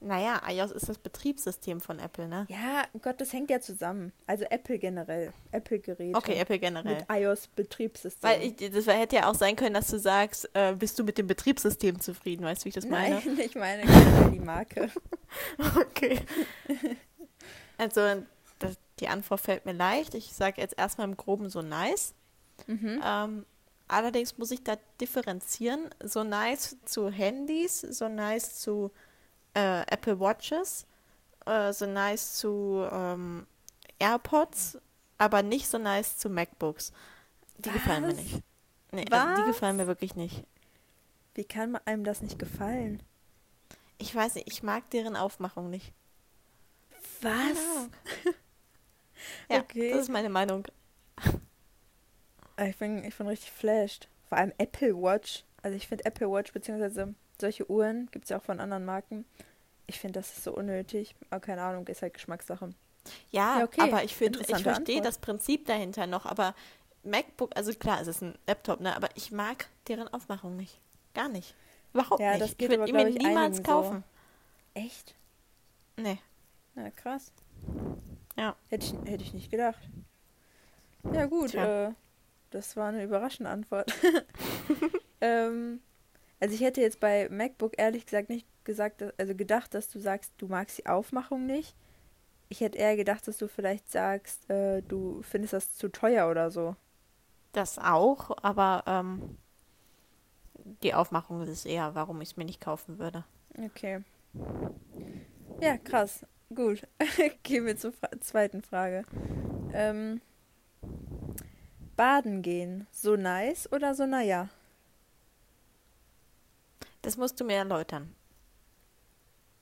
Naja, iOS ist das Betriebssystem von Apple, ne? Ja, Gott, das hängt ja zusammen. Also Apple generell. Apple-Geräte. Okay, Apple generell. Mit iOS-Betriebssystem. Weil ich, das hätte ja auch sein können, dass du sagst, äh, bist du mit dem Betriebssystem zufrieden? Weißt du, wie ich das meine? Nein, ich meine die Marke. okay. Also, das, die Antwort fällt mir leicht. Ich sage jetzt erstmal im Groben so nice. Mhm. Ähm, allerdings muss ich da differenzieren. So nice zu Handys, so nice zu äh, Apple Watches, äh, so nice zu ähm, AirPods, aber nicht so nice zu MacBooks. Die Was? gefallen mir nicht. Nee, also die gefallen mir wirklich nicht. Wie kann einem das nicht gefallen? Ich weiß nicht, ich mag deren Aufmachung nicht. Was? ja, okay. das ist meine Meinung. Ich bin, ich bin richtig flashed. Vor allem Apple Watch. Also ich finde Apple Watch beziehungsweise solche Uhren gibt es ja auch von anderen Marken. Ich finde, das ist so unnötig. Aber keine Ahnung, ist halt Geschmackssache. Ja, ja okay. aber ich finde, ich verstehe das Prinzip dahinter noch, aber MacBook, also klar, es ist ein Laptop, ne, aber ich mag deren Aufmachung nicht. Gar nicht. Überhaupt Ja, nicht. das geht ich würde ich, niemals einigen so. kaufen. Echt? Nee. Na, krass. Ja. Hätte ich, hätte ich nicht gedacht. Ja, gut. Äh, das war eine überraschende Antwort. ähm, also ich hätte jetzt bei MacBook ehrlich gesagt nicht gesagt, also gedacht, dass du sagst, du magst die Aufmachung nicht. Ich hätte eher gedacht, dass du vielleicht sagst, äh, du findest das zu teuer oder so. Das auch, aber ähm, die Aufmachung ist eher, warum ich es mir nicht kaufen würde. Okay. Ja, krass. Gut. Gehen wir zur Fra zweiten Frage. Ähm, baden gehen. So nice oder so naja? Das musst du mir erläutern.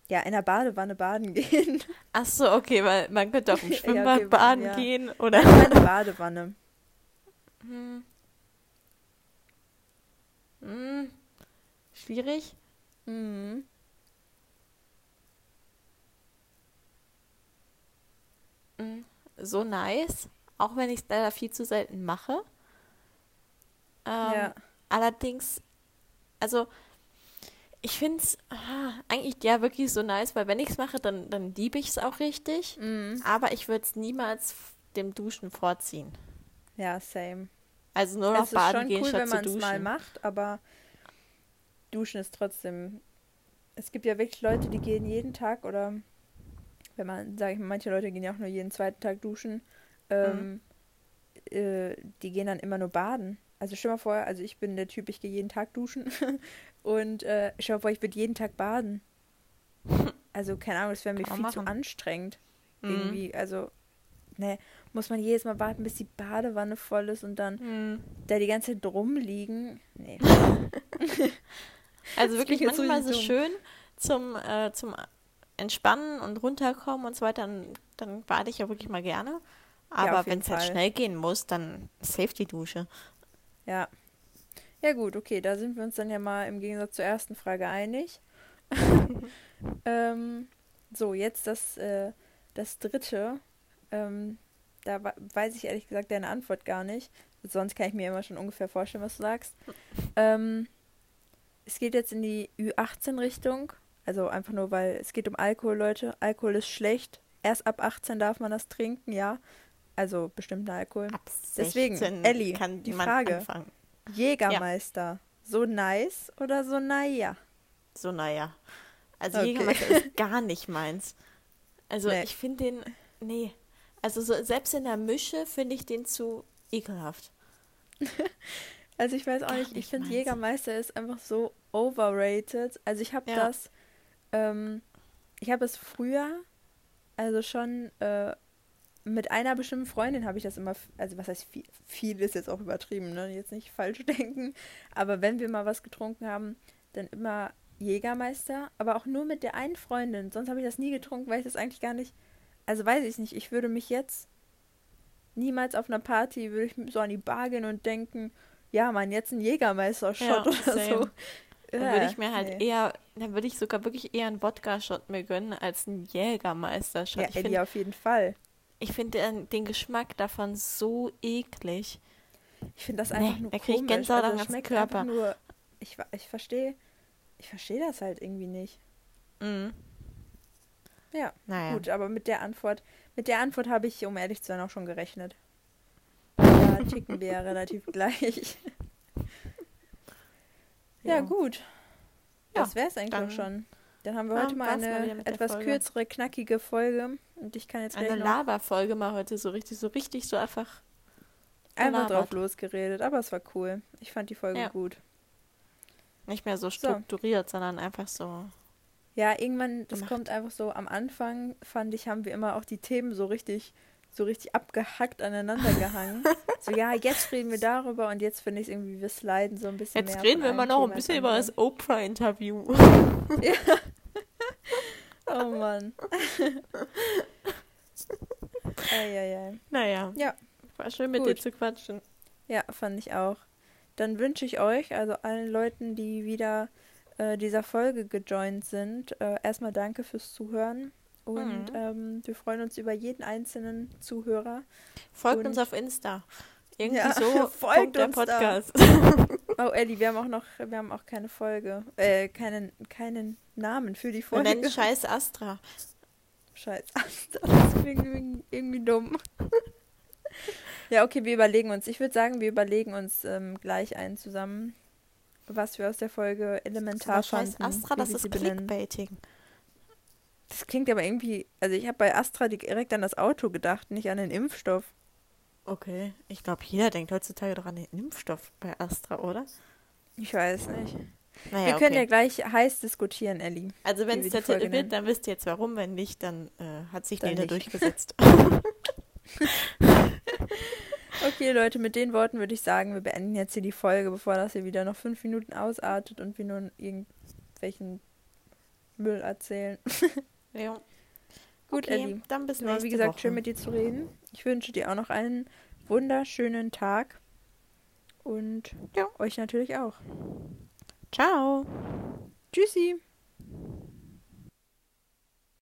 Ja, in der Badewanne baden gehen. Ach so, okay, weil man könnte auf dem Ja, Schwimmbad okay, baden ja. gehen oder. Eine Badewanne. Hm. Hm. Schwierig. Mhm. Hm. So nice, auch wenn ich es leider viel zu selten mache. Ähm, Ja. Allerdings, also ich finde es eigentlich ja wirklich so nice, weil wenn ich es mache, dann, dann liebe ich es auch richtig. Mhm. Aber ich würde es niemals dem Duschen vorziehen. Ja, same. Also nur noch baden schon gehen cool, statt wenn zu man es duschen. mal macht, aber duschen ist trotzdem. Es gibt ja wirklich Leute, die gehen jeden Tag oder wenn man, sage ich mal, manche Leute gehen ja auch nur jeden zweiten Tag duschen. Ähm, äh, die gehen dann immer nur baden. Also stell mal vor, also ich bin der Typ, ich gehe jeden Tag duschen und äh, mal vor, ich würde jeden Tag baden. Also keine Ahnung, das wäre mir Kann viel zu anstrengend. Mhm. Irgendwie, also ne, muss man jedes Mal warten, bis die Badewanne voll ist und dann Hm. da die ganze Zeit rumliegen. Nee. Also wirklich manchmal so schön zum, äh, zum Entspannen und runterkommen und so weiter, dann, dann bade ich ja wirklich mal gerne. Aber jeden wenn es halt schnell gehen muss, dann Safety-Dusche. Ja. Ja gut, okay, da sind wir uns dann ja mal im Gegensatz zur ersten Frage einig. ähm, so, jetzt das, äh, das dritte. Ähm, da weiß ich ehrlich gesagt deine Antwort gar nicht. Sonst kann ich mir immer schon ungefähr vorstellen, was du sagst. Ähm, es geht jetzt in die Ü18-Richtung. Also einfach nur, weil es geht um Alkohol, Leute. Alkohol ist schlecht. Erst ab 18 darf man das trinken, ja. Also bestimmter Alkohol. Ab Deswegen, 16 Elli, kann die Frage. anfangen. Jägermeister. So nice oder so naja? So, naja. Also Okay. Jägermeister ist gar nicht meins. Also Nee. ich finde den, nee. Also so, selbst in der Mische finde ich den zu ekelhaft. Also ich weiß auch Gar nicht, ich finde. Jägermeister ist einfach so overrated. Also ich habe Ja. das, ähm, ich habe es früher, also schon äh, mit einer bestimmten Freundin habe ich das immer, also was heißt viel, viel ist jetzt auch übertrieben, ne? Jetzt nicht falsch denken, aber wenn wir mal was getrunken haben, dann immer Jägermeister, aber auch nur mit der einen Freundin. Sonst habe ich das nie getrunken, weil ich das eigentlich gar nicht, also weiß ich nicht, ich würde mich jetzt niemals auf einer Party, würde ich so an die Bar gehen und denken, ja, Mann, jetzt ein Jägermeister-Shot Ja, oder same. so. Dann würde ich mir halt nee. eher, dann würde ich sogar wirklich eher einen Wodka-Shot mir gönnen als einen Jägermeister-Shot. Ja, ich Eddie, finde auf jeden Fall. Ich find den, den Geschmack davon so eklig. Ich finde das Nee, einfach nur da krieg ich komisch. Gänsehaut also am ganzen Körper. nur. Ich, ich verstehe. Ich verstehe das halt irgendwie nicht. Mhm. Ja, Naja. gut, aber mit der Antwort, mit der Antwort habe ich, um ehrlich zu sein, auch schon gerechnet. Da ticken wir ja relativ gleich. Ja, Ja. gut. Ja, Das wäre es eigentlich auch schon. Dann haben wir heute mal mal eine der etwas kürzere, knackige Folge. Und ich kann jetzt Eine Laberfolge mal heute so richtig, so richtig so einfach. einfach gelabert. drauf losgeredet. Aber es war cool. Ich fand die Folge Ja. gut. Nicht mehr so strukturiert, sondern einfach so. Ja, irgendwann, das gemacht. kommt einfach so am Anfang, fand ich, haben wir immer auch die Themen so richtig, so richtig abgehackt aneinander gehangen. so, ja, jetzt reden wir darüber und jetzt finde ich es irgendwie, wir sliden so ein bisschen Jetzt reden wir immer einem noch ein bisschen über das andere. Oprah-Interview. Oh Mann. Eieiei. naja. Ja. War schön mit dir Gut. zu quatschen. Ja, fand ich auch. Dann wünsche ich euch, also allen Leuten, die wieder äh, dieser Folge gejoint sind, äh, erstmal danke fürs Zuhören. Und Mhm. ähm, wir freuen uns über jeden einzelnen Zuhörer. Folgt Und- uns auf Insta. Irgendwie Ja, so folgt der uns da. Podcast. Oh, Ellie, wir haben auch noch, wir haben auch keine Folge, äh, keinen, keinen Namen für die Wir Folge. nennen Scheiß Astra. Scheiß, das klingt irgendwie, irgendwie dumm. ja, okay, wir überlegen uns. Ich würde sagen, wir überlegen uns ähm, gleich einen zusammen, was wir aus der Folge elementar Scheiß fanden. Astra, wie das wir ist sie benennen. Das klingt aber irgendwie, also ich habe bei Astra direkt an das Auto gedacht, nicht an den Impfstoff. Okay, ich glaube, jeder denkt heutzutage doch an den Impfstoff bei Astra, oder? Ich weiß nicht. Naja, wir können okay. ja gleich heiß diskutieren, Ellie. Also wenn es der Titel nennen. wird, dann wisst ihr jetzt warum. Wenn nicht, dann äh, hat sich Dann Nele durchgesetzt. Okay, Leute, mit den Worten würde ich sagen, wir beenden jetzt hier die Folge, bevor das hier wieder noch fünf Minuten ausartet und wir nur irgendwelchen Müll erzählen. ja. Gut, okay, Ellie. dann bis war, nächste wie gesagt, Woche. schön mit dir zu reden. Ich wünsche dir auch noch einen wunderschönen Tag. Und Ja. euch natürlich auch. Ciao. Tschüssi.